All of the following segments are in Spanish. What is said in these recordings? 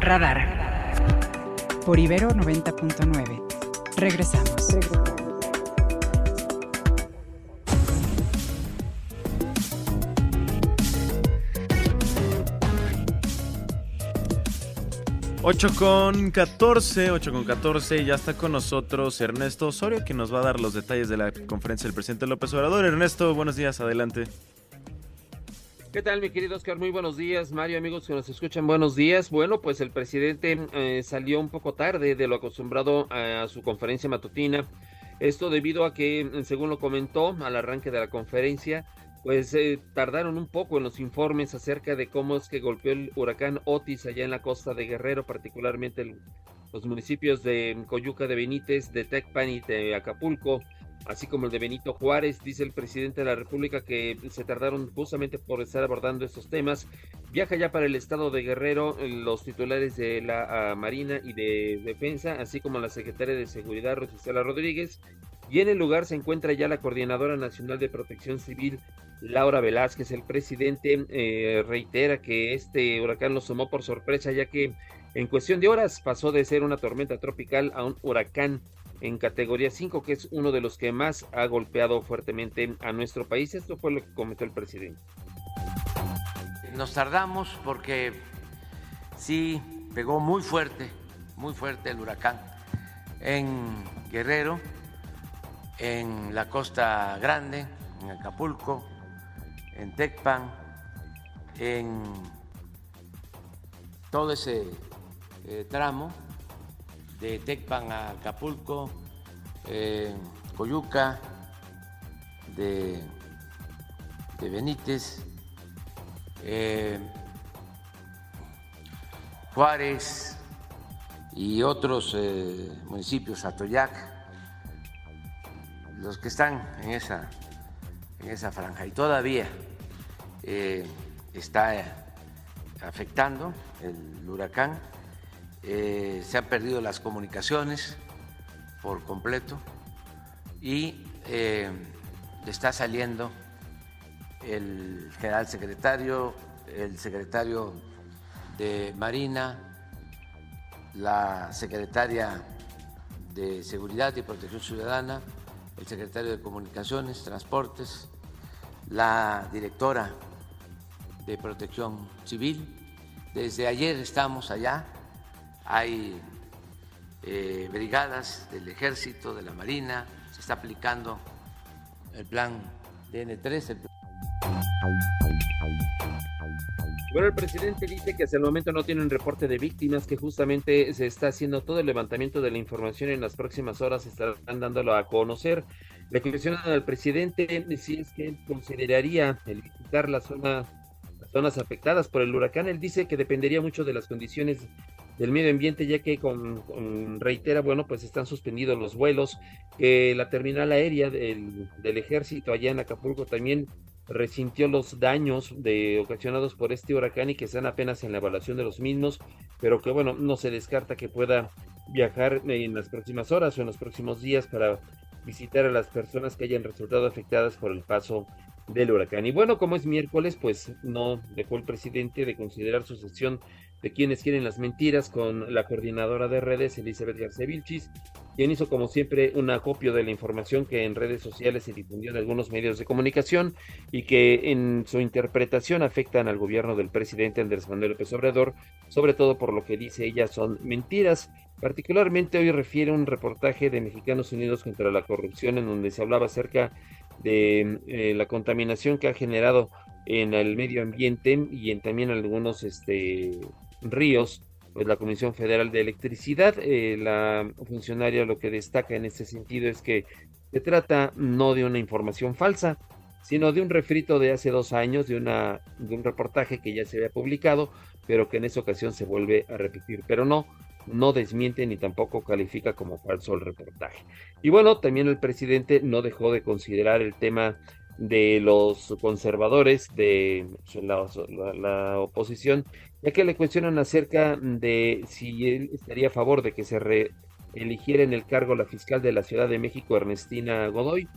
Radar. Por Ibero 90.9. Regresamos. Regresamos. 8 con 14, 8 con 14, ya está con nosotros Ernesto Osorio, que nos va a dar los detalles de la conferencia del presidente López Obrador. Ernesto, buenos días, adelante. ¿Qué tal, mi querido Oscar? Muy buenos días, Mario, amigos que nos escuchan, buenos días. Bueno, pues el presidente eh, salió un poco tarde de lo acostumbrado a su conferencia matutina. Esto debido a que, según lo comentó al arranque de la conferencia, pues eh, tardaron un poco en los informes acerca de cómo es que golpeó el huracán Otis allá en la costa de Guerrero, particularmente los municipios de Coyuca de Benítez, de Tecpan y de Acapulco, así como el de Benito Juárez, dice el presidente de la República que se tardaron justamente por estar abordando estos temas. Viaja ya para el estado de Guerrero los titulares de la ah, Marina y de Defensa, así como la secretaria de Seguridad, Rosicela Rodríguez, y en el lugar se encuentra ya la Coordinadora Nacional de Protección Civil, Laura Velázquez. El presidente eh, reitera que este huracán lo tomó por sorpresa, ya que en cuestión de horas pasó de ser una tormenta tropical a un huracán en categoría 5, que es uno de los que más ha golpeado fuertemente a nuestro país. Esto fue lo que comentó el presidente. Nos tardamos porque sí pegó muy fuerte, muy fuerte el huracán en Guerrero en la Costa Grande, en Acapulco, en Tecpan, en todo ese eh, tramo de Tecpan a Acapulco, Coyuca, de, Benítez, eh, Juárez y otros eh, municipios, Atoyac, los que están en esa, en esa franja y todavía eh, está afectando el huracán. Eh, se han perdido las comunicaciones por completo y eh, está saliendo el general secretario, el secretario de Marina, la secretaria de Seguridad y Protección Ciudadana, el secretario de Comunicaciones, Transportes, la directora de Protección Civil. Desde ayer estamos allá, hay eh, brigadas del Ejército, de la Marina, se está aplicando el plan DN3. Bueno, el presidente dice que hasta el momento no tiene un reporte de víctimas, que justamente se está haciendo todo el levantamiento de la información en las próximas horas, estarán dándolo a conocer. Le cuestionan al presidente si es que consideraría el visitar las zonas afectadas por el huracán. Él dice que dependería mucho de las condiciones del medio ambiente, ya que con, reitera, bueno, pues están suspendidos los vuelos, que la terminal aérea del, del ejército allá en Acapulco también resintió los daños de, ocasionados por este huracán y que están apenas en la evaluación de los mismos, pero que bueno, no se descarta que pueda viajar en las próximas horas o en los próximos días para visitar a las personas que hayan resultado afectadas por el paso del huracán. Y bueno, como es miércoles, pues no dejó el presidente de considerar su sesión de quienes quieren las mentiras con la coordinadora de redes, Elizabeth García quien hizo como siempre un acopio de la información que en redes sociales se difundió en algunos medios de comunicación y que en su interpretación afectan al gobierno del presidente Andrés Manuel López Obrador, sobre todo por lo que dice ella son mentiras. Particularmente hoy refiere un reportaje de Mexicanos Unidos contra la Corrupción en donde se hablaba acerca de eh, la contaminación que ha generado en el medio ambiente y en también algunos este, ríos, pues la Comisión Federal de Electricidad, eh, la funcionaria lo que destaca en este sentido es que se trata no de una información falsa, sino de un refrito de hace dos años, de, una, de un reportaje que ya se había publicado, pero que en esa ocasión se vuelve a repetir. Pero no, no desmiente ni tampoco califica como falso el reportaje. Y bueno, también el presidente no dejó de considerar el tema de los conservadores de la, oposición, ya que le cuestionan acerca de si él estaría a favor de que se reeligiera en el cargo la fiscal de la Ciudad de México, Ernestina Godoy.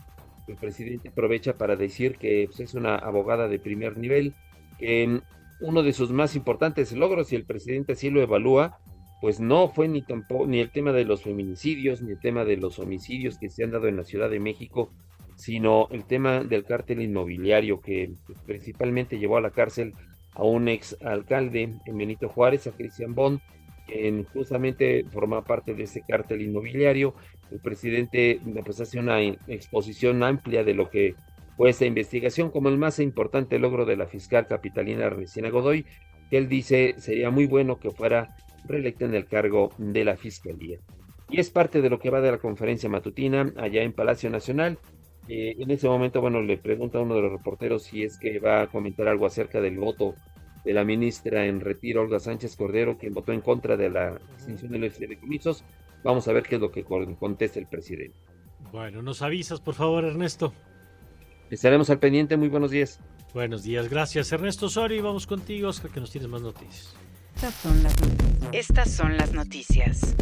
El presidente aprovecha para decir que pues, es una abogada de primer nivel, que uno de sus más importantes logros, y el presidente así lo evalúa, pues no fue ni tampoco ni el tema de los feminicidios, ni el tema de los homicidios que se han dado en la Ciudad de México, sino el tema del cártel inmobiliario que principalmente llevó a la cárcel a un ex alcalde en Benito Juárez, a Cristian Bond, quien justamente forma parte de ese cártel inmobiliario. El presidente pues hace una exposición amplia de lo que fue esta investigación como el más importante logro de la fiscal capitalina Resina Godoy, que él dice sería muy bueno que fuera reelecta en el cargo de la fiscalía. Y es parte de lo que va de la conferencia matutina allá en Palacio Nacional. Eh, en ese momento, bueno, le pregunta a uno de los reporteros si es que va a comentar algo acerca del voto de la ministra en retiro, Olga Sánchez Cordero, quien votó en contra de la extinción de los fideicomisos. Vamos a ver qué es lo que contesta el presidente. Bueno, nos avisas, por favor, Ernesto. Estaremos al pendiente. Muy buenos días. Buenos días, gracias Ernesto Sori. Vamos contigo, Oscar, que nos tienes más noticias. Estas son las noticias. Estas son las noticias.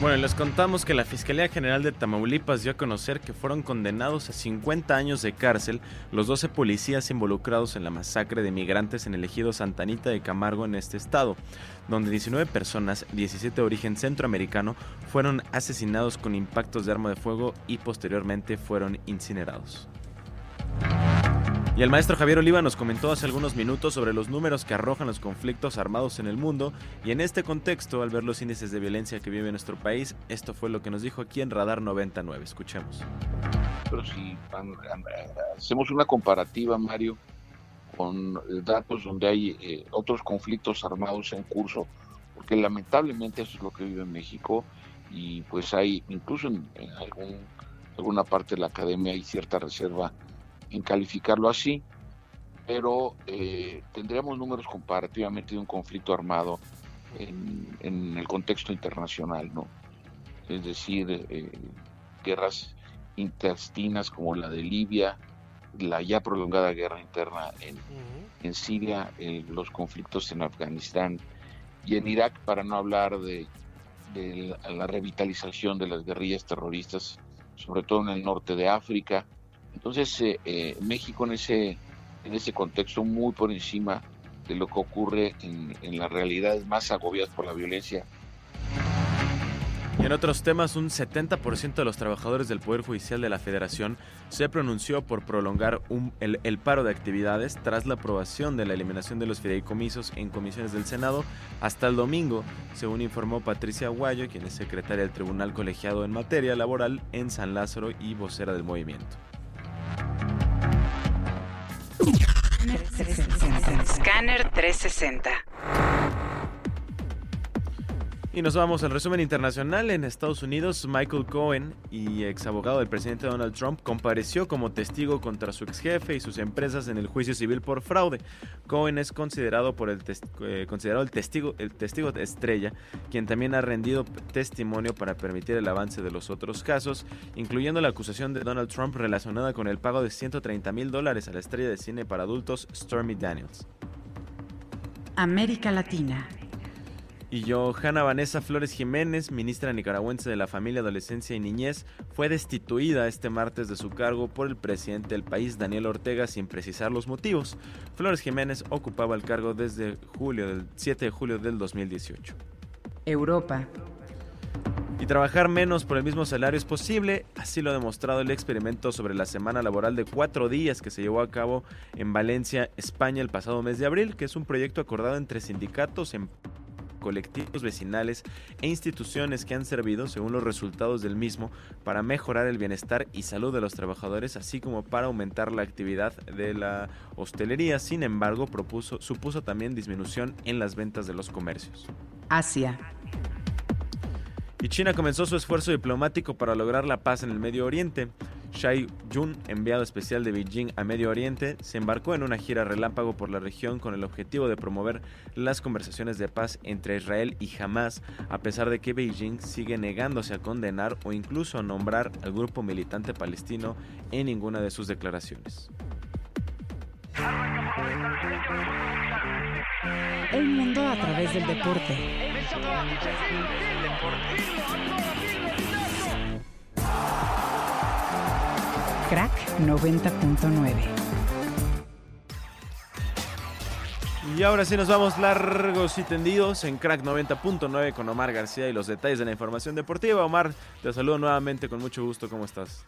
Bueno, les contamos que la Fiscalía General de Tamaulipas dio a conocer que fueron condenados a 50 años de cárcel los 12 policías involucrados en la masacre de migrantes en el ejido Santanita de Camargo en este estado, donde 19 personas, 17 de origen centroamericano, fueron asesinados con impactos de arma de fuego y posteriormente fueron incinerados. Y el maestro Javier Oliva nos comentó hace algunos minutos sobre los números que arrojan los conflictos armados en el mundo y en este contexto, al ver los índices de violencia que vive nuestro país, esto fue lo que nos dijo aquí en Radar 99. Escuchemos. Pero si hacemos una comparativa, Mario, con datos donde hay eh, otros conflictos armados en curso, porque lamentablemente eso es lo que vive en México y pues hay, incluso en, alguna parte de la academia hay cierta reserva en calificarlo así, pero eh, tendríamos números comparativamente de un conflicto armado en, el contexto internacional, ¿no? Es decir, eh, guerras intestinas como la de Libia, la ya prolongada guerra interna en, en Siria, eh, los conflictos en Afganistán y en Irak, para no hablar de, de la revitalización de las guerrillas terroristas, sobre todo en el norte de África, entonces, eh, eh, México en ese, en ese contexto muy por encima de lo que ocurre en, en las realidades más agobiadas por la violencia y en otros temas, un 70% de los trabajadores del Poder Judicial de la Federación se pronunció por prolongar el, el, paro de actividades tras la aprobación de la eliminación de los fideicomisos en comisiones del Senado hasta el domingo, según informó Patricia Guayo, quien es secretaria del Tribunal Colegiado en materia laboral en San Lázaro y vocera del movimiento. Scanner 360. Y nos vamos al resumen internacional. En Estados Unidos, Michael Cohen, y ex abogado del presidente Donald Trump, compareció como testigo contra su ex jefe y sus empresas en el juicio civil por fraude. Cohen es considerado, por el, eh, considerado el, testigo, el testigo estrella, quien también ha rendido testimonio para permitir el avance de los otros casos, incluyendo la acusación de Donald Trump relacionada con el pago de 130 mil dólares a la estrella de cine para adultos Stormy Daniels. América Latina. Y Johanna Vanessa Flores Jiménez, ministra nicaragüense de la Familia, Adolescencia y Niñez, fue destituida este martes de su cargo por el presidente del país, Daniel Ortega, sin precisar los motivos. Flores Jiménez ocupaba el cargo desde julio del 7 de julio del 2018. Europa. Y trabajar menos por el mismo salario es posible, así lo ha demostrado el experimento sobre la semana laboral de cuatro días que se llevó a cabo en Valencia, España, el pasado mes de abril, que es un proyecto acordado entre sindicatos, en colectivos vecinales e instituciones que han servido, según los resultados del mismo, para mejorar el bienestar y salud de los trabajadores, así como para aumentar la actividad de la hostelería. Sin embargo, propuso, supuso también disminución en las ventas de los comercios. Asia. Y China comenzó su esfuerzo diplomático para lograr la paz en el Medio Oriente. Shai Jun, enviado especial de Beijing a Medio Oriente, se embarcó en una gira relámpago por la región con el objetivo de promover las conversaciones de paz entre Israel y Hamas, a pesar de que Beijing sigue negándose a condenar o incluso a nombrar al grupo militante palestino en ninguna de sus declaraciones. El mundo a través del deporte. Crack 90.9. Y ahora sí nos vamos largos y tendidos en Crack 90.9 con Omar García y los detalles de la información deportiva. Omar, te saludo nuevamente con mucho gusto. ¿Cómo estás?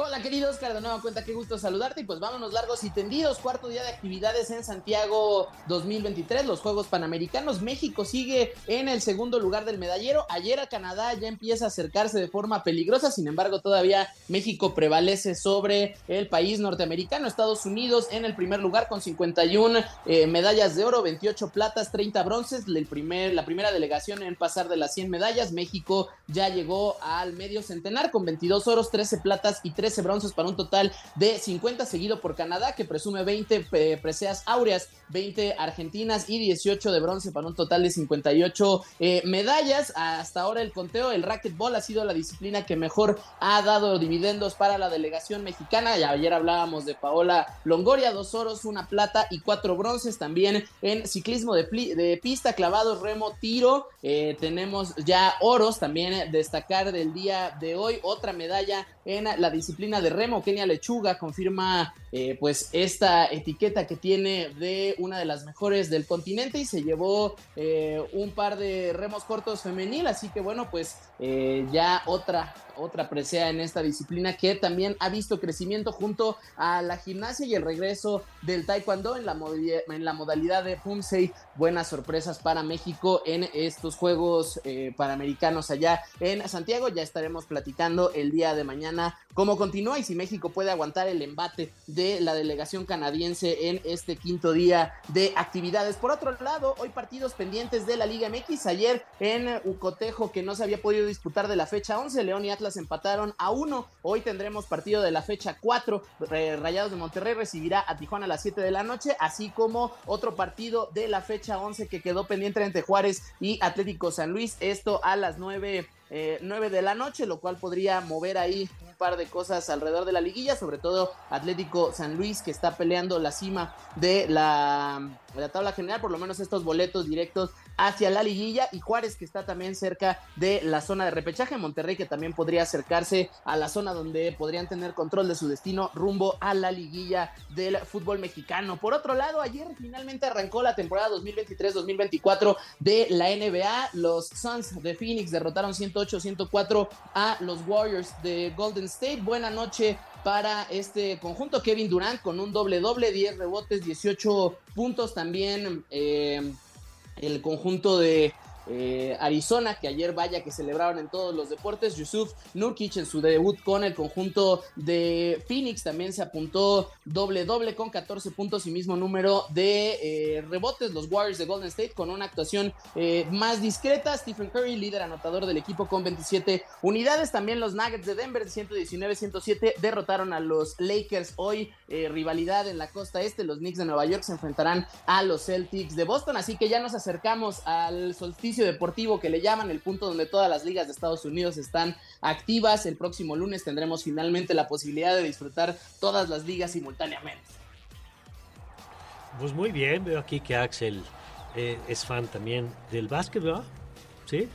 Hola queridos, Oscar, de nueva cuenta, qué gusto saludarte y pues vámonos largos y tendidos, cuarto día de actividades en Santiago 2023, los Juegos Panamericanos, México sigue en el segundo lugar del medallero, ayer a Canadá ya empieza a acercarse de forma peligrosa, sin embargo todavía México prevalece sobre el país norteamericano, Estados Unidos en el primer lugar con 51 eh, medallas de oro, 28 platas, 30 bronces, el primer, la primera delegación en pasar de las 100 medallas, México ya llegó al medio centenar con 22 oros, 13 platas y 3 13 bronces para un total de 50, seguido por Canadá, que presume 20 eh, preseas áureas, 20 argentinas y 18 de bronce para un total de 58 eh, medallas. Hasta ahora el conteo, el racquetball ha sido la disciplina que mejor ha dado dividendos para la delegación mexicana. Ya ayer hablábamos de Paola Longoria, dos oros, una plata y cuatro bronces. También en ciclismo de, de pista, clavados, remo, tiro. Eh, tenemos ya oros también destacar del día de hoy. Otra medalla en la disciplina de remo. Kenia Lechuga confirma eh, pues esta etiqueta que tiene de una de las mejores del continente y se llevó eh, un par de remos cortos femenil. Así que bueno, pues eh, ya otra otra presea en esta disciplina que también ha visto crecimiento junto a la gimnasia y el regreso del taekwondo en la, modalidad, de Pumsei. Buenas sorpresas para México en estos Juegos eh, Panamericanos allá en Santiago. Ya estaremos platicando el día de mañana cómo continúa y si México puede aguantar el embate de la delegación canadiense en este quinto día de actividades. Por otro lado, hoy partidos pendientes de la Liga MX. Ayer en Ucotejo que no se había podido disputar de la fecha 11, León y Atlas empataron a uno. Hoy tendremos partido de la fecha 4. Rayados de Monterrey recibirá a Tijuana a las 7 de la noche, así como otro partido de la fecha 11 que quedó pendiente entre Juárez y Atlético San Luis. Esto a las 9 eh, 9 de la noche, lo cual podría mover ahí un par de cosas alrededor de la liguilla, sobre todo Atlético San Luis que está peleando la cima de la, de la tabla general, por lo menos estos boletos directos hacia la liguilla y Juárez que está también cerca de la zona de repechaje, Monterrey que también podría acercarse a la zona donde podrían tener control de su destino rumbo a la liguilla del fútbol mexicano. Por otro lado, ayer finalmente arrancó la temporada 2023-2024 de la NBA. Los Suns de Phoenix derrotaron 108-104 a los Warriors de Golden State. Buena noche para este conjunto. Kevin Durant con un doble doble, 10 rebotes, 18 puntos también. Eh, el conjunto de eh, Arizona, que ayer vaya que celebraron en todos los deportes. Yusuf Nurkic en su debut con el conjunto de Phoenix también se apuntó doble doble con 14 puntos y mismo número de eh, rebotes. Los Warriors de Golden State con una actuación eh, más discreta. Stephen Curry, líder anotador del equipo con 27 unidades. También los Nuggets de Denver 119-107 derrotaron a los Lakers hoy. rivalidad en la costa este. Los Knicks de Nueva York se enfrentarán a los Celtics de Boston. Así que ya nos acercamos al solsticio deportivo que le llaman, el punto donde todas las ligas de Estados Unidos están activas. El próximo lunes tendremos finalmente la posibilidad de disfrutar todas las ligas simultáneamente. Pues muy bien, veo aquí que Axel eh, es fan también del básquet, Sí,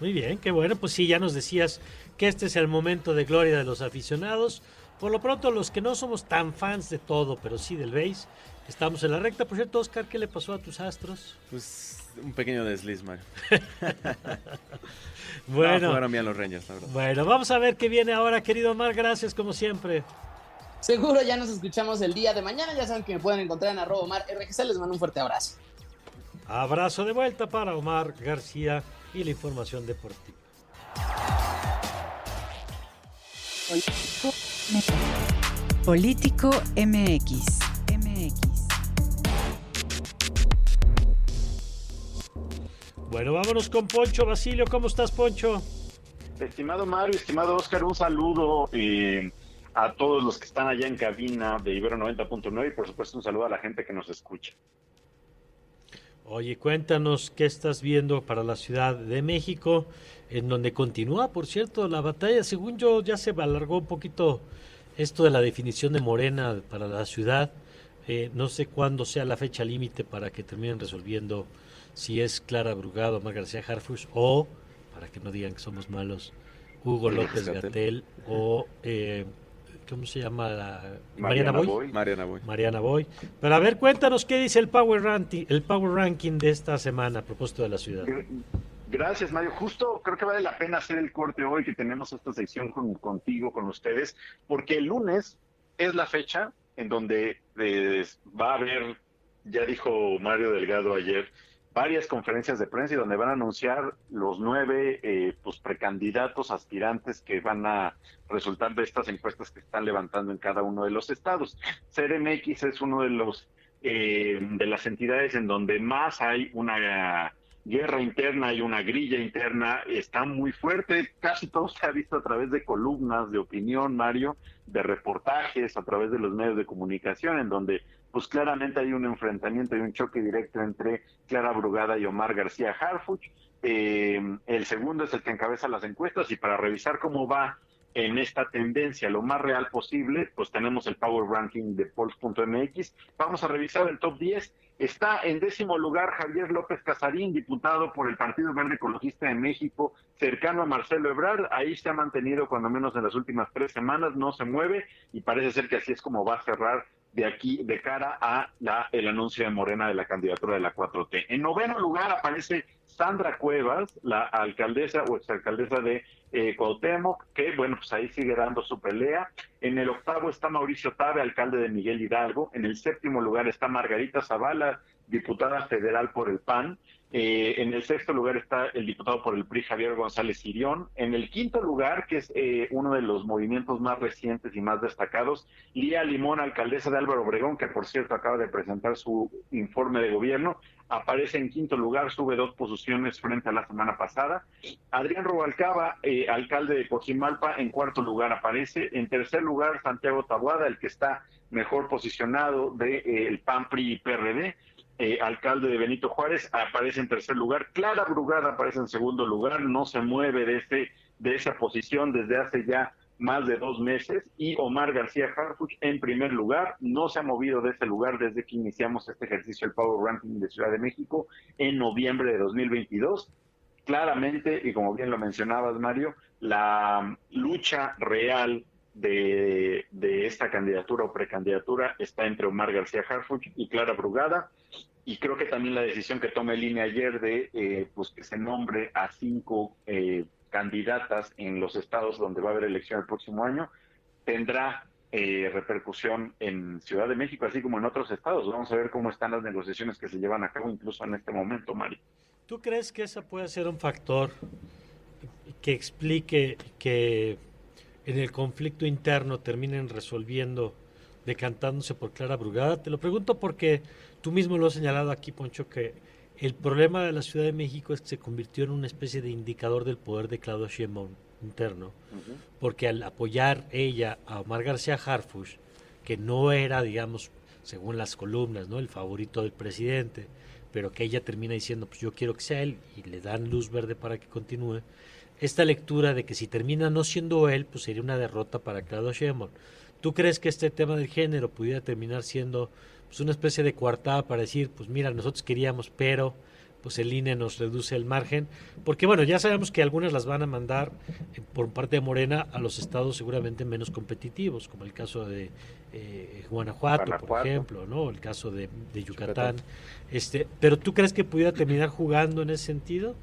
muy bien, qué bueno. Pues sí, ya nos decías que este es el momento de gloria de los aficionados. Por lo pronto, los que no somos tan fans de todo, pero sí del base, estamos en la recta. Por cierto, Oscar, ¿qué le pasó a tus astros? Pues un pequeño desliz, Mario. bueno, a los Rangers, bueno, vamos a ver qué viene ahora, querido Omar. Gracias, como siempre. Seguro ya nos escuchamos el día de mañana. Ya saben que me pueden encontrar en arroba Omar RGC. Les mando un fuerte abrazo. Abrazo de vuelta para Omar García y la información deportiva. Político MX. Bueno, vámonos con Poncho Basilio. ¿Cómo estás, Poncho? Estimado Mario, estimado Oscar, un saludo eh, a todos los que están allá en cabina de Ibero 90.9 y por supuesto un saludo a la gente que nos escucha. Oye, cuéntanos qué estás viendo para la Ciudad de México, en donde continúa, por cierto, la batalla. Según yo, ya se alargó un poquito esto de la definición de Morena para la ciudad. Eh, no sé cuándo sea la fecha límite para que terminen resolviendo si es Clara Brugado, Mar García Harfush o, para que no digan que somos malos, Hugo López Gatel o eh, ¿cómo se llama? La, Mariana Boy. Boy. Mariana Boy. Mariana Boy. Pero a ver, cuéntanos qué dice el Power Ranking, el Power Ranking de esta semana a propósito de la ciudad. Gracias, Mario. Justo creo que vale la pena hacer el corte hoy que tenemos esta sección con- contigo, con ustedes, porque el lunes es la fecha en donde eh, va a haber, ya dijo Mario Delgado ayer, varias conferencias de prensa y donde van a anunciar los nueve eh, pues, precandidatos aspirantes que van a resultar de estas encuestas que están levantando en cada uno de los estados. CDMX es uno de los eh, de las entidades en donde más hay una guerra interna y una grilla interna está muy fuerte. Casi todo se ha visto a través de columnas de opinión, Mario, de reportajes, a través de los medios de comunicación, en donde pues claramente hay un enfrentamiento y un choque directo entre Clara Brugada y Omar García Harfuch. Eh, el segundo es el que encabeza las encuestas y para revisar cómo va en esta tendencia lo más real posible, pues tenemos el Power Ranking de Polls.mx. Vamos a revisar el top 10. Está en décimo lugar Javier López Casarín, diputado por el Partido Verde Ecologista de México, cercano a Marcelo Ebrard. Ahí se ha mantenido cuando menos en las últimas tres semanas, no se mueve y parece ser que así es como va a cerrar de aquí de cara a la, el anuncio de Morena de la candidatura de la 4T. En noveno lugar aparece Sandra Cuevas, la alcaldesa o exalcaldesa de eh, Cuauhtémoc, que bueno, pues ahí sigue dando su pelea. En el octavo está Mauricio Tabe, alcalde de Miguel Hidalgo. En el séptimo lugar está Margarita Zavala, diputada federal por el PAN. Eh, en el sexto lugar está el diputado por el PRI, Javier González Sirión. En el quinto lugar, que es eh, uno de los movimientos más recientes y más destacados, Lía Limón, alcaldesa de Álvaro Obregón, que por cierto acaba de presentar su informe de gobierno, aparece en quinto lugar, sube dos posiciones frente a la semana pasada. Adrián Rubalcaba, eh, alcalde de Cojimalpa, en cuarto lugar aparece. En tercer lugar, Santiago Tabuada, el que está mejor posicionado del de, PAN, PRI y PRD. Eh, alcalde de Benito Juárez, aparece en tercer lugar. Clara Brugada aparece en segundo lugar, no se mueve de, ese, de esa posición desde hace ya más de dos meses. Y Omar García Harfuch en primer lugar, no se ha movido de ese lugar desde que iniciamos este ejercicio, el Power Ranking de Ciudad de México, en noviembre de 2022. Claramente, y como bien lo mencionabas, Mario, la lucha real de, de, esta candidatura o precandidatura está entre Omar García Harfuch y Clara Brugada. Y creo que también la decisión que tome el INE ayer de eh, pues que se nombre a cinco eh, candidatas en los estados donde va a haber elección el próximo año tendrá eh, repercusión en Ciudad de México, así como en otros estados. Vamos a ver cómo están las negociaciones que se llevan a cabo incluso en este momento, Mari. ¿Tú crees que ese puede ser un factor que explique que en el conflicto interno terminen resolviendo, decantándose por Clara Brugada? Te lo pregunto porque tú mismo lo has señalado aquí, Poncho, que el problema de la Ciudad de México es que se convirtió en una especie de indicador del poder de Claudia Sheinbaum interno, uh -huh. porque al apoyar ella a Omar García Harfuch, que no era, digamos, según las columnas, ¿no? el favorito del presidente, pero que ella termina diciendo, pues yo quiero que sea él, y le dan luz verde para que continúe, esta lectura de que si termina no siendo él, pues sería una derrota para Claudio Sheinbaum. ¿Tú crees que este tema del género pudiera terminar siendo pues, una especie de coartada para decir, pues mira, nosotros queríamos, pero pues el INE nos reduce el margen? Porque bueno, ya sabemos que algunas las van a mandar eh, por parte de Morena a los estados seguramente menos competitivos, como el caso de eh, Guanajuato, Guanajuato, por ejemplo, ¿no? El caso de, de Yucatán. Yucatán. Este, pero ¿tú crees que pudiera terminar jugando en ese sentido?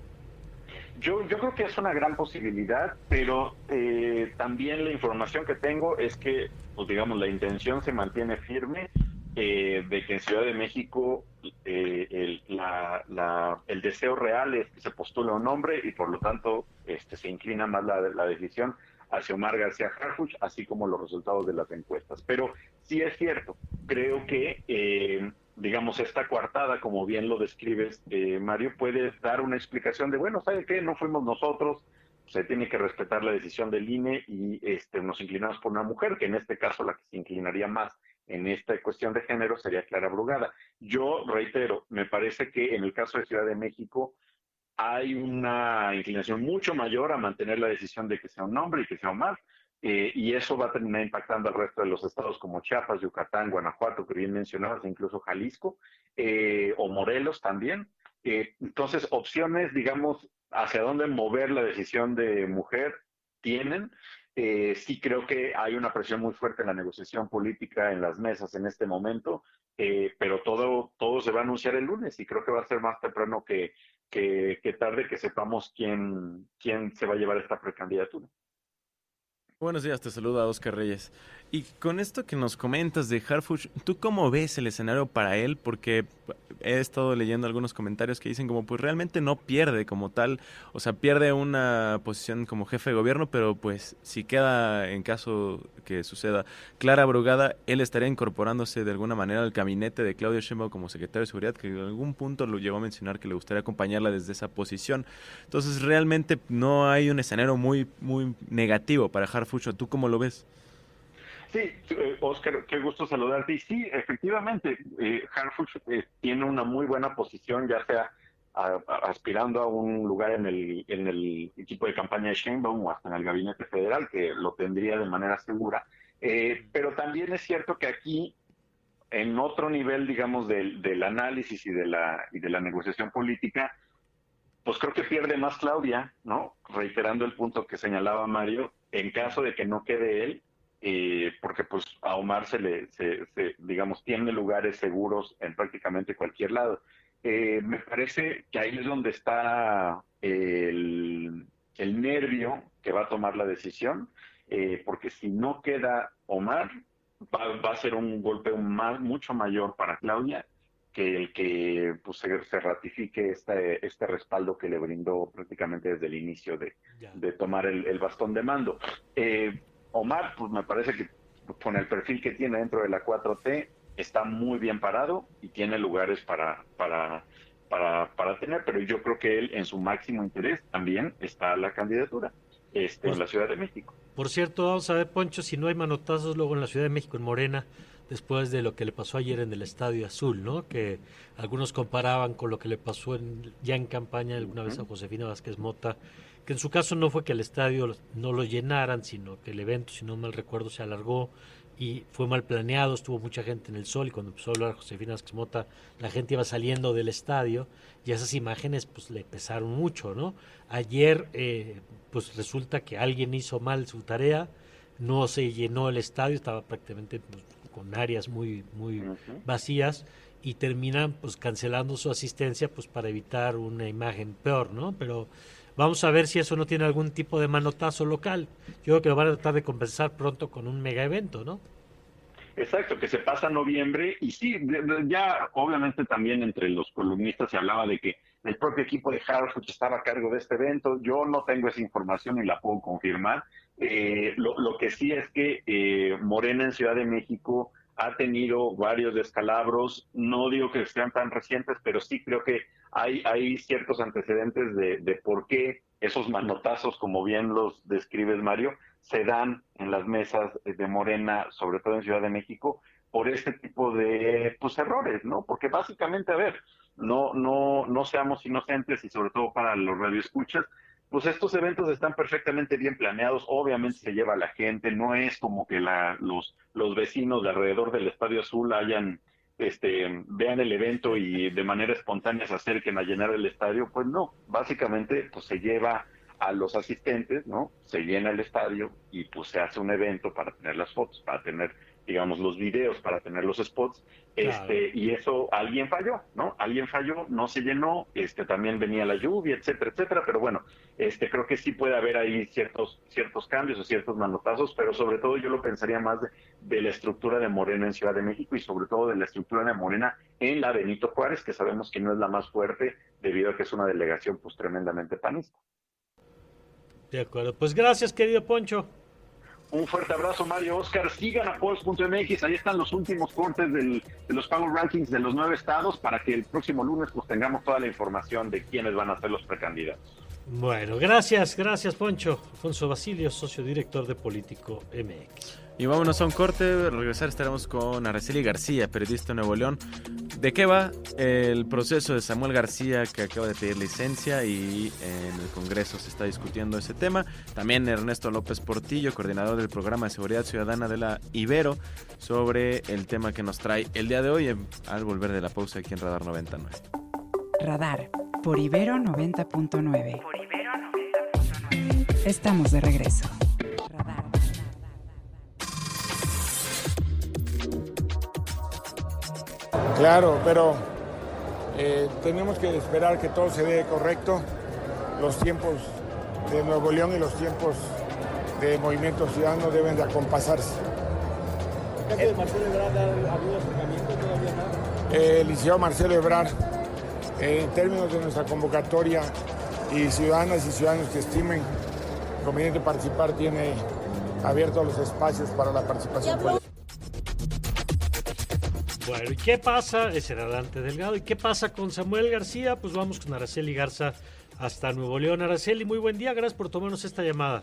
Yo, yo creo que es una gran posibilidad, pero eh, también la información que tengo es que, pues digamos, la intención se mantiene firme eh, de que en Ciudad de México eh, el, deseo real es que se postule un nombre y por lo tanto este, se inclina más la, la decisión hacia Omar García Harfuch, así como los resultados de las encuestas. Pero sí es cierto, creo que eh, digamos, esta coartada, como bien lo describes, eh, Mario, puede dar una explicación de, bueno, ¿sabe qué? No fuimos nosotros, se tiene que respetar la decisión del INE y este, nos inclinamos por una mujer, que en este caso la que se inclinaría más en esta cuestión de género sería Clara Brugada. Yo reitero, me parece que en el caso de Ciudad de México hay una inclinación mucho mayor a mantener la decisión de que sea un hombre y que sea Omar. Eh, y eso va a terminar impactando al resto de los estados como Chiapas, Yucatán, Guanajuato, que bien mencionabas, e incluso Jalisco, eh, o Morelos también. Eh, entonces, opciones, digamos, hacia dónde mover la decisión de mujer tienen. Eh, sí creo que hay una presión muy fuerte en la negociación política en las mesas en este momento, eh, pero todo, todo se va a anunciar el lunes y creo que va a ser más temprano que, que, tarde que sepamos quién, quién se va a llevar esta precandidatura. Buenos días, te saluda Oscar Reyes. Y con esto que nos comentas de Harfuch, ¿tú cómo ves el escenario para él? Porque he estado leyendo algunos comentarios que dicen como pues realmente no pierde como tal, o sea, pierde una posición como jefe de gobierno, pero pues si queda en caso que suceda Clara Brugada, él estaría incorporándose de alguna manera al gabinete de Claudia Sheinbaum como secretario de seguridad, que en algún punto lo llegó a mencionar que le gustaría acompañarla desde esa posición. Entonces, realmente no hay un escenario muy muy negativo para Harfuch, ¿tú cómo lo ves? Sí, eh, Oscar, qué gusto saludarte. Y sí, efectivamente, eh, eh, tiene una muy buena posición, ya sea aspirando a un lugar en el, en el equipo de campaña de Sheinbaum o hasta en el gabinete federal, que lo tendría de manera segura. pero también es cierto que aquí, en otro nivel, digamos, del, del análisis y de, la, y de la negociación política, pues creo que pierde más Claudia, ¿no? Reiterando el punto que señalaba Mario, en caso de que no quede él, eh, porque pues a Omar se le, se, digamos, tiene lugares seguros en prácticamente cualquier lado. Eh, me parece que ahí es donde está el, el, nervio que va a tomar la decisión, eh, porque si no queda Omar, va, a ser un golpe más, mucho mayor para Claudia que el que pues, se, ratifique este, este respaldo que le brindó prácticamente desde el inicio de, de tomar el, el, bastón de mando. Eh, Omar, pues me parece que con el perfil que tiene dentro de la 4T, está muy bien parado y tiene lugares para, para, para, para tener, pero yo creo que él en su máximo interés también está la candidatura este, en pues la Ciudad de México. Por cierto, vamos a ver, Poncho, si no hay manotazos luego en la Ciudad de México, en Morena, después de lo que le pasó ayer en el Estadio Azul, ¿no? Que algunos comparaban con lo que le pasó en, ya en campaña alguna vez a Josefina Vázquez Mota que en su caso no fue que el estadio no lo llenaran, sino que el evento, si no mal recuerdo, se alargó y fue mal planeado, estuvo mucha gente en el sol y cuando empezó a hablar Josefina Mota, la gente iba saliendo del estadio y esas imágenes pues le pesaron mucho, ¿no? Ayer eh, pues resulta que alguien hizo mal su tarea, no se llenó el estadio, estaba prácticamente pues, con áreas muy, muy vacías y terminan pues cancelando su asistencia pues para evitar una imagen peor, ¿no? Pero Vamos a ver si eso no tiene algún tipo de manotazo local. Yo creo que lo van a tratar de compensar pronto con un mega evento, ¿no? Exacto, que se pasa noviembre y sí, ya obviamente también entre los columnistas se hablaba de que el propio equipo de Harvard estaba a cargo de este evento. Yo no tengo esa información y la puedo confirmar. Eh, lo, que sí es que eh, Morena en Ciudad de México ha tenido varios descalabros. No digo que sean tan recientes, pero sí creo que hay, hay ciertos antecedentes de, de por qué esos manotazos, como bien los describes, Mario, se dan en las mesas de Morena, sobre todo en Ciudad de México, por este tipo de pues, errores, ¿no? Porque básicamente, a ver, no, no, no seamos inocentes y sobre todo para los radioescuchas, pues estos eventos están perfectamente bien planeados, obviamente se lleva a la gente, no es como que la, los, los vecinos de alrededor del Estadio Azul hayan este, vean el evento y de manera espontánea se acerquen a llenar el estadio, pues no, básicamente pues se lleva a los asistentes, ¿no? Se llena el estadio y pues se hace un evento para tener las fotos, para tener digamos, los videos para tener los spots, este, y eso alguien falló, ¿no? Alguien falló, no se llenó, este, también venía la lluvia, etcétera, etcétera, pero bueno, este, creo que sí puede haber ahí ciertos, ciertos cambios o ciertos manotazos, pero sobre todo yo lo pensaría más de, la estructura de Morena en Ciudad de México y sobre todo de la estructura de Morena en la Benito Juárez, que sabemos que no es la más fuerte debido a que es una delegación pues tremendamente panista. De acuerdo, pues gracias querido Poncho. Un fuerte abrazo, Mario Oscar. Sigan a Pulse.mx, ahí están los últimos cortes de los Power Rankings de los nueve estados para que el próximo lunes pues tengamos toda la información de quiénes van a ser los precandidatos. Bueno, gracias, gracias Poncho. Alfonso Basilio, socio director de Político MX. Y vámonos a un corte, regresar estaremos con Araceli García, periodista de Nuevo León. ¿De qué va el proceso de Samuel García que acaba de pedir licencia y en el Congreso se está discutiendo ese tema? También Ernesto López Portillo, coordinador del programa de seguridad ciudadana de la Ibero, sobre el tema que nos trae el día de hoy al volver de la pausa aquí en Radar 99. Radar por Ibero 90.9. Por Ibero 90.9. Estamos de regreso. Claro, pero eh, tenemos que esperar que todo se dé correcto, los tiempos de Nuevo León y los tiempos de Movimiento Ciudadano deben de acompasarse. ¿El caso de Marcelo Ebrard ha habido acercamiento todavía más? Eh, el licenciado Marcelo Ebrard, eh, en términos de nuestra convocatoria y ciudadanas y ciudadanos que estimen conveniente participar, tiene abiertos los espacios para la participación política. Bueno, ¿y qué pasa? Ese era Dante Delgado. ¿Y qué pasa con Samuel García? Pues vamos con Araceli Garza hasta Nuevo León. Araceli, muy buen día. Gracias por tomarnos esta llamada.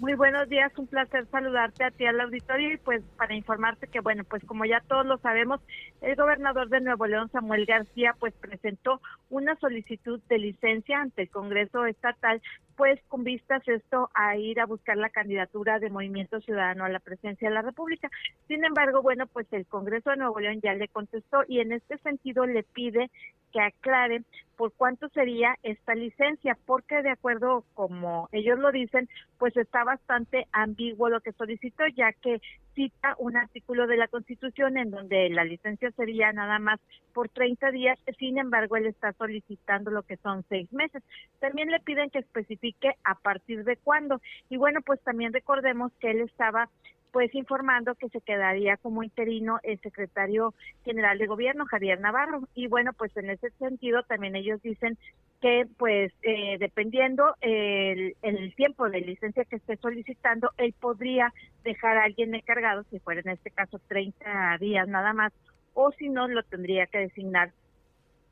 Muy buenos días, un placer saludarte a ti al auditorio y pues para informarte que bueno, pues como ya todos lo sabemos, el gobernador de Nuevo León, Samuel García, pues presentó una solicitud de licencia ante el Congreso Estatal, pues con vistas esto a ir a buscar la candidatura de Movimiento Ciudadano a la presidencia de la República. Sin embargo, bueno, pues el Congreso de Nuevo León ya le contestó y en este sentido le pide que aclare por cuánto sería esta licencia, porque de acuerdo como ellos lo dicen, pues está bastante ambiguo lo que solicitó, ya que cita un artículo de la Constitución en donde la licencia sería nada más por 30 días, sin embargo, él está solicitando lo que son seis meses. También le piden que especifique a partir de cuándo. Y bueno, pues también recordemos que él estaba pues informando que se quedaría como interino el secretario general de gobierno, Javier Navarro. Y bueno, pues en ese sentido también ellos dicen que pues eh, dependiendo el, el tiempo de licencia que esté solicitando, él podría dejar a alguien encargado, si fuera en este caso 30 días nada más, o si no, lo tendría que designar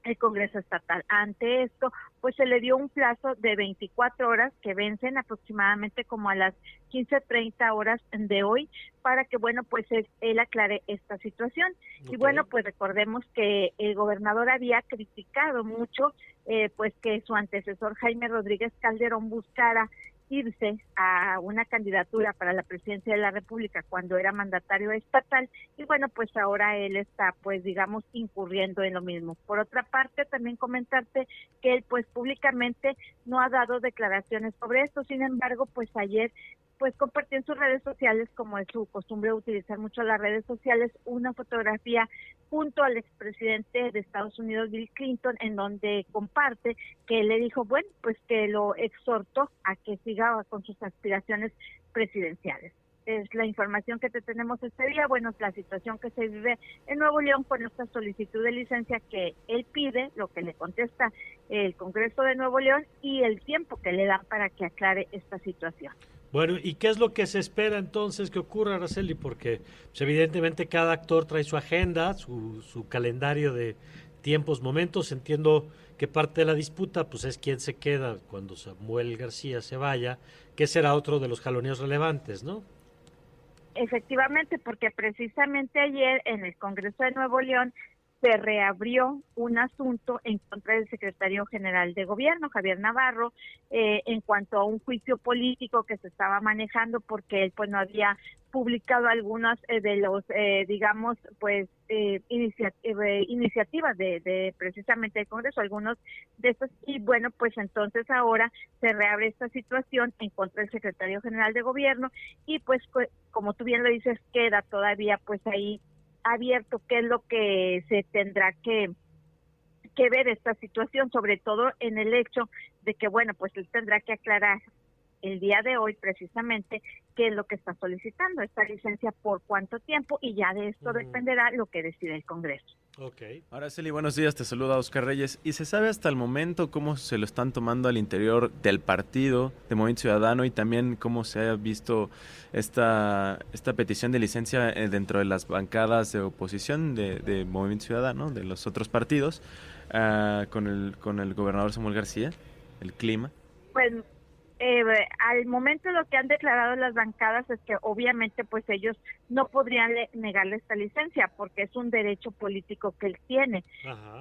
el Congreso Estatal. Ante esto, pues se le dio un plazo de 24 horas que vencen aproximadamente como a las 15.30 horas de hoy para que, bueno, pues él, aclare esta situación. Y bueno, pues recordemos que el gobernador había criticado mucho, eh, pues que su antecesor Jaime Rodríguez Calderón buscara irse a una candidatura para la presidencia de la República cuando era mandatario estatal y bueno, pues ahora él está pues digamos incurriendo en lo mismo. Por otra parte, también comentarte que él pues públicamente no ha dado declaraciones sobre esto, sin embargo, pues ayer pues compartió en sus redes sociales, como es su costumbre utilizar mucho las redes sociales, una fotografía junto al expresidente de Estados Unidos, Bill Clinton, en donde comparte que le dijo, bueno, pues que lo exhortó a que siga con sus aspiraciones presidenciales. Es la información que te tenemos este día. Bueno, la situación que se vive en Nuevo León con esta solicitud de licencia que él pide, lo que le contesta el Congreso de Nuevo León y el tiempo que le dan para que aclare esta situación. Bueno, ¿y qué es lo que se espera entonces que ocurra, Araceli? Porque pues, evidentemente cada actor trae su agenda, su, su calendario de tiempos, momentos. Entiendo que parte de la disputa pues es quién se queda cuando Samuel García se vaya, que será otro de los jaloneos relevantes, ¿no? Efectivamente, porque precisamente ayer en el Congreso de Nuevo León se reabrió un asunto en contra del secretario general de gobierno, Javier Navarro, eh, en cuanto a un juicio político que se estaba manejando porque él pues no había publicado algunas eh, de los, eh, digamos, pues iniciativas de, de, precisamente del Congreso, algunos de estos, y bueno, pues entonces ahora se reabre esta situación en contra del secretario general de gobierno y pues como tú bien lo dices, queda todavía pues ahí abierto qué es lo que se tendrá que que ver esta situación, sobre todo en el hecho de que, bueno, pues él tendrá que aclarar el día de hoy precisamente qué es lo que está solicitando, esta licencia por cuánto tiempo y ya de esto dependerá lo que decide el Congreso. Ok. Ahora, Celi, buenos días, te saluda Oscar Reyes. ¿Y se sabe hasta el momento cómo se lo están tomando al interior del partido de Movimiento Ciudadano y también cómo se ha visto esta, esta petición de licencia eh, dentro de las bancadas de oposición de, Movimiento Ciudadano, de los otros partidos, ah, con, el, con el gobernador Samuel García, el clima? Pues eh, al momento lo que han declarado las bancadas es que obviamente pues ellos no podrían negarle esta licencia porque es un derecho político que él tiene.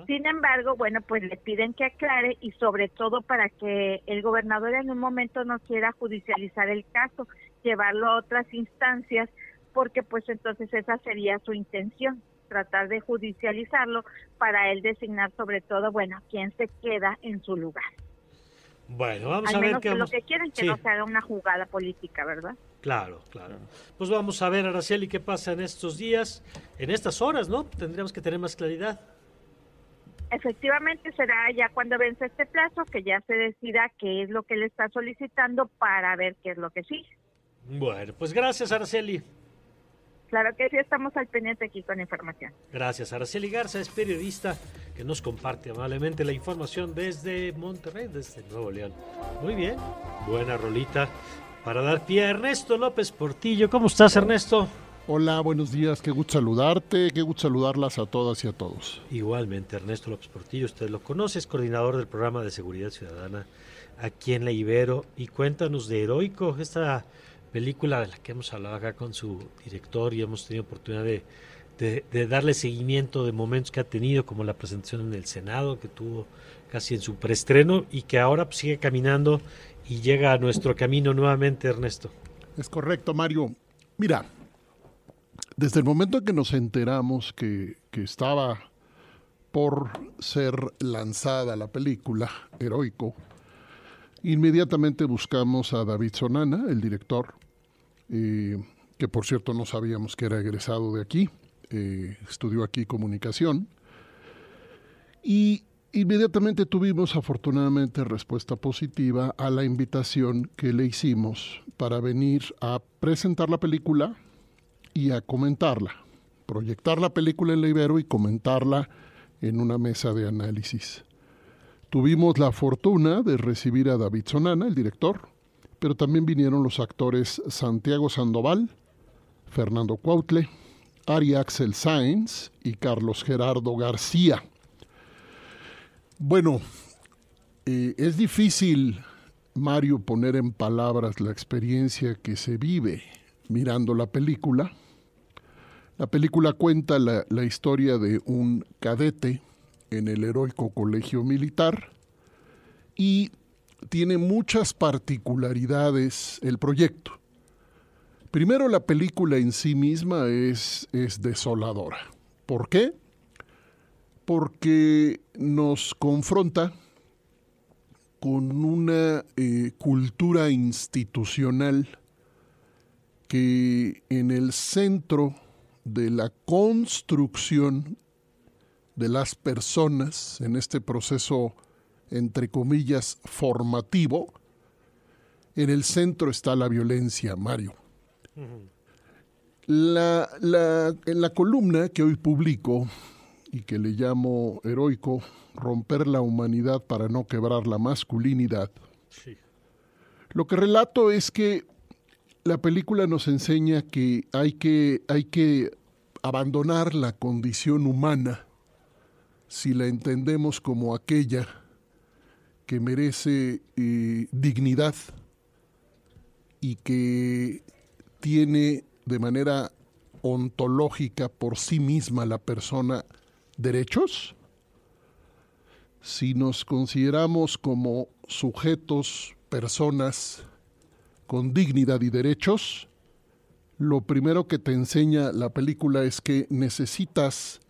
Sin embargo, bueno, pues le piden que aclare y sobre todo para que el gobernador en un momento no quiera judicializar el caso, llevarlo a otras instancias porque pues entonces esa sería su intención tratar de judicializarlo para él designar sobre todo, bueno, quién se queda en su lugar. Bueno, vamos a ver qué que lo que quieren que no se haga una jugada política, ¿verdad? Claro, claro. Pues vamos a ver, Araceli, qué pasa en estos días, en estas horas, ¿no? Tendríamos que tener más claridad. Efectivamente será ya cuando vence este plazo que ya se decida qué es lo que le está solicitando para ver qué es lo que sigue. Bueno, pues gracias, Araceli. Claro que sí, estamos al pendiente aquí con información. Gracias. Araceli Garza es periodista que nos comparte amablemente la información desde Monterrey, desde Nuevo León. Muy bien, buena rolita para dar pie a Ernesto López Portillo. ¿Cómo estás, Ernesto? Hola, buenos días, qué gusto saludarte, qué gusto saludarlas a todas y a todos. Igualmente, Ernesto López Portillo, usted lo conoce, es coordinador del programa de seguridad ciudadana aquí en la Ibero. Y cuéntanos de Heroico, esta película de la que hemos hablado acá con su director y hemos tenido oportunidad de, de, darle seguimiento de momentos que ha tenido, como la presentación en el Senado, que tuvo casi en su preestreno y que ahora pues, sigue caminando y llega a nuestro camino nuevamente, Ernesto. Es correcto, Mario. Mira, desde el momento en que nos enteramos que, que estaba por ser lanzada la película Heroico, inmediatamente buscamos a David Sonana, el director, que por cierto no sabíamos que era egresado de aquí, eh, estudió aquí comunicación, y inmediatamente tuvimos afortunadamente respuesta positiva a la invitación que le hicimos para venir a presentar la película y a comentarla, proyectar la película en la Ibero y comentarla en una mesa de análisis. Tuvimos la fortuna de recibir a David Sonana, el director, pero también vinieron los actores Santiago Sandoval, Fernando Cuautle, Ari Axel Sáenz y Carlos Gerardo García. Bueno, eh, es difícil, Mario, poner en palabras la experiencia que se vive mirando la película. La película cuenta la, la historia de un cadete en el heroico colegio militar y tiene muchas particularidades el proyecto. Primero, la película en sí misma es, es desoladora. ¿Por qué? Porque nos confronta con una eh, cultura institucional que en el centro de la construcción de las personas en este proceso, entre comillas, formativo, en el centro está la violencia, Mario. La, en la columna que hoy publico y que le llamo heroico, romper la humanidad para no quebrar la masculinidad, lo que relato es que la película nos enseña que hay que, hay que abandonar la condición humana si la entendemos como aquella que merece eh, dignidad y que tiene de manera ontológica por sí misma la persona derechos, si nos consideramos como sujetos, personas con dignidad y derechos, lo primero que te enseña la película es que necesitas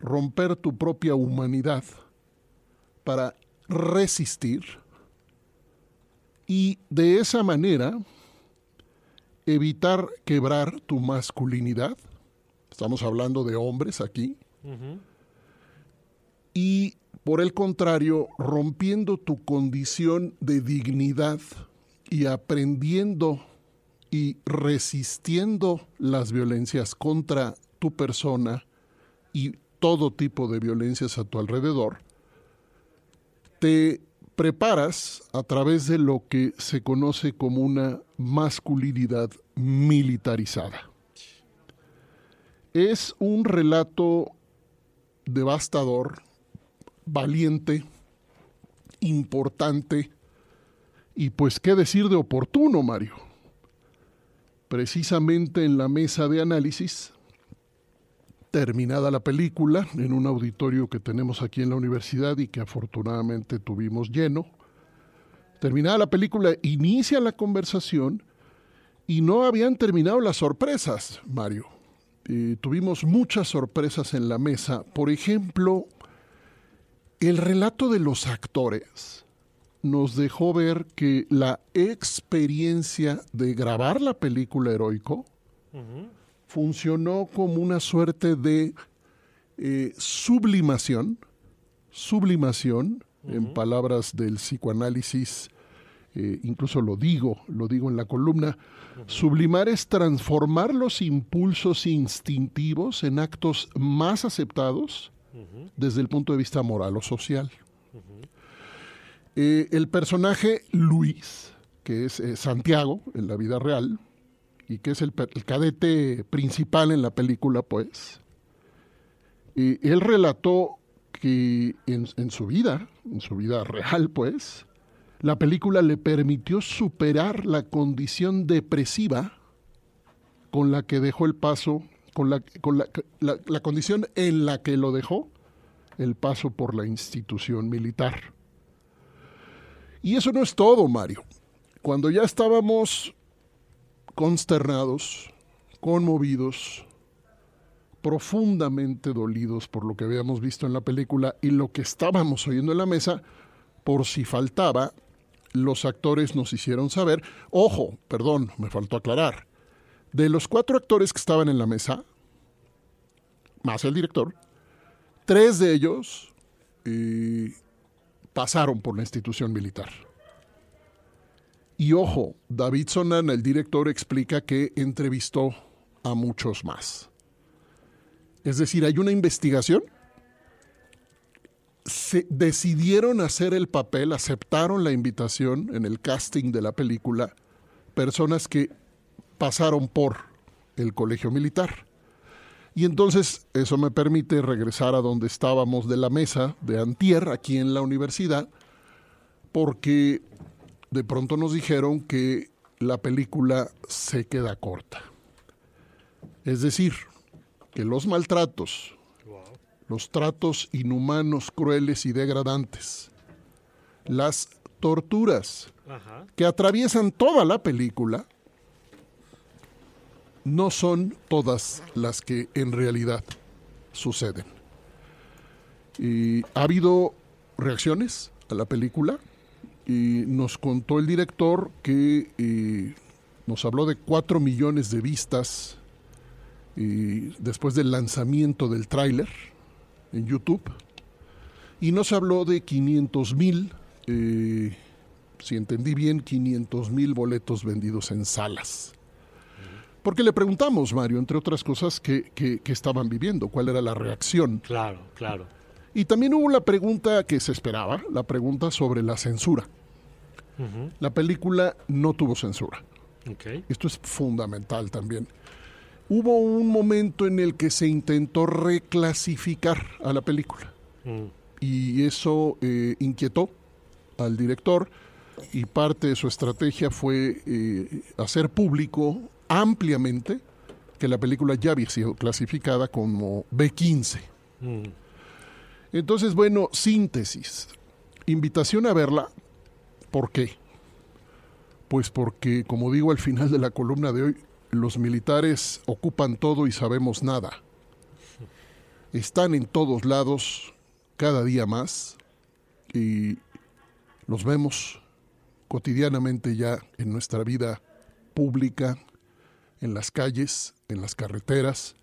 romper tu propia humanidad para resistir y de esa manera evitar quebrar tu masculinidad. Estamos hablando de hombres aquí. Y por el contrario, rompiendo tu condición de dignidad y aprendiendo y resistiendo las violencias contra tu persona y todo tipo de violencias a tu alrededor, te preparas a través de lo que se conoce como una masculinidad militarizada. Es un relato devastador, valiente, importante y pues qué decir de oportuno, Mario. Precisamente en la mesa de análisis terminada la película en un auditorio que tenemos aquí en la universidad y que afortunadamente tuvimos lleno. Terminada la película, inicia la conversación y no habían terminado las sorpresas, Mario. tuvimos muchas sorpresas en la mesa. Por ejemplo, el relato de los actores nos dejó ver que la experiencia de grabar la película Heroico funcionó como una suerte de eh, sublimación, sublimación, en palabras del psicoanálisis, eh, incluso lo digo, lo digo en la columna, sublimar es transformar los impulsos instintivos en actos más aceptados desde el punto de vista moral o social. Eh, el personaje Luis, que es Santiago en la vida real, y que es el, cadete principal en la película, pues, él relató que en, su vida, en su vida real, pues, la película le permitió superar la condición depresiva con la que dejó el paso, con la, con la, la condición en la que lo dejó el paso por la institución militar. Y eso no es todo, Mario. Cuando ya estábamos consternados, conmovidos, profundamente dolidos por lo que habíamos visto en la película y lo que estábamos oyendo en la mesa, por si faltaba, los actores nos hicieron saber, ojo, perdón, me faltó aclarar, de los cuatro actores que estaban en la mesa, más el director, tres de ellos eh, pasaron por la institución militar. Y ojo, David Sonan, el director, explica que entrevistó a muchos más. Es decir, hay una investigación. Se decidieron hacer el papel, aceptaron la invitación en el casting de la película, personas que pasaron por el colegio militar. Y entonces eso me permite regresar a donde estábamos de la mesa de Antier, aquí en la universidad, porque de pronto nos dijeron que la película se queda corta. Es decir, que los maltratos, los tratos inhumanos, crueles y degradantes, las torturas que atraviesan toda la película, no son todas las que en realidad suceden. Y ha habido reacciones a la película, y nos contó el director que eh, nos habló de 4 millones de vistas y después del lanzamiento del tráiler en YouTube. Y nos habló de 500 mil, eh, si entendí bien, 500 mil boletos vendidos en salas. Porque le preguntamos, Mario, entre otras cosas, qué, qué estaban viviendo, cuál era la reacción. Claro, claro. Y también hubo la pregunta que se esperaba, la pregunta sobre la censura. La película no tuvo censura. Esto es fundamental también. Hubo un momento en el que se intentó reclasificar a la película. Mm. Y eso eh, inquietó al director y parte de su estrategia fue eh, hacer público ampliamente que la película ya había sido clasificada como B15. Entonces, bueno, síntesis. Invitación a verla. ¿Por qué? Pues porque, como digo al final de la columna de hoy, los militares ocupan todo y sabemos nada. Están en todos lados, cada día más, y los vemos cotidianamente ya en nuestra vida pública, en las calles, en las carreteras,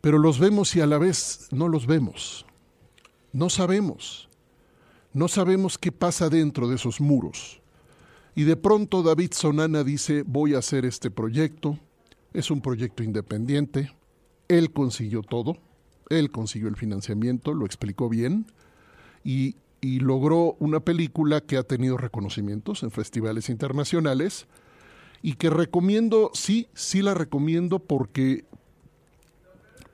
pero los vemos y a la vez no los vemos. No sabemos. No sabemos qué pasa dentro de esos muros. Y de pronto David Sonana dice, voy a hacer este proyecto. Es un proyecto independiente. Él consiguió todo. Él consiguió el financiamiento, lo explicó bien. Y, y logró una película que ha tenido reconocimientos en festivales internacionales y que recomiendo, sí, sí la recomiendo porque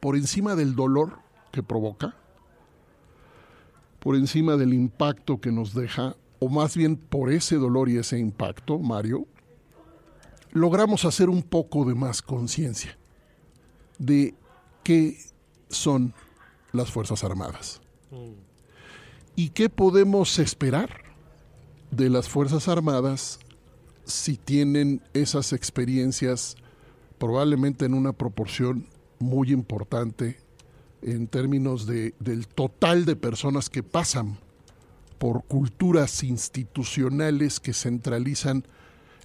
por encima del dolor que provoca, por encima del impacto que nos deja, o más bien por ese dolor y ese impacto, Mario, logramos hacer un poco de más conciencia de qué son las Fuerzas Armadas. ¿Y qué podemos esperar de las Fuerzas Armadas si tienen esas experiencias probablemente en una proporción muy importante en términos de, del total de personas que pasan por culturas institucionales que centralizan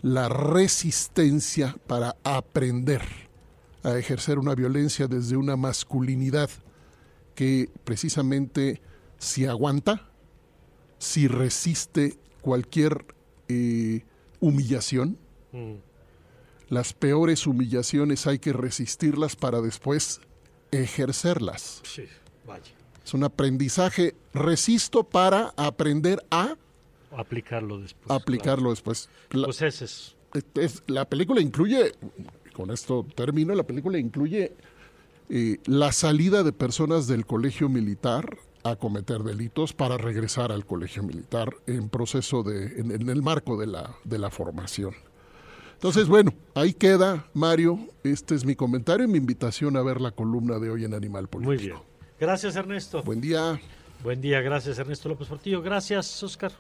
la resistencia para aprender a ejercer una violencia desde una masculinidad que precisamente si aguanta, si resiste cualquier eh, humillación, mm. las peores humillaciones hay que resistirlas para después ejercerlas. Sí, vaya. Es un aprendizaje, resisto para aprender a aplicarlo después. Aplicarlo después. La, pues ese es. La película incluye, con esto termino, la película incluye eh, la salida de personas del colegio militar a cometer delitos para regresar al colegio militar en proceso de, en, en el marco de la, de la formación. Entonces, bueno, ahí queda, Mario. Este es mi comentario y mi invitación a ver la columna de hoy en Animal Político. Muy bien. Gracias, Ernesto. Buen día. Buen día, gracias, Ernesto López Portillo. Gracias, Oscar.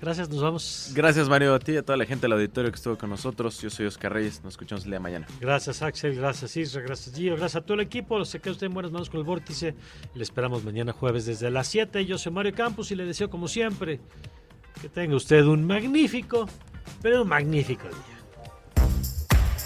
Gracias, nos vamos. Gracias, Mario, a ti y a toda la gente del auditorio que estuvo con nosotros. Yo soy Oscar Reyes, nos escuchamos el día de mañana. Gracias, Axel, gracias, Isra, gracias, Gio, gracias a todo el equipo. Se queda usted en buenas manos con el Vórtice. Le esperamos mañana jueves desde las 7. Yo soy Mario Campos y le deseo, como siempre, que tenga usted un magnífico, pero un magnífico día.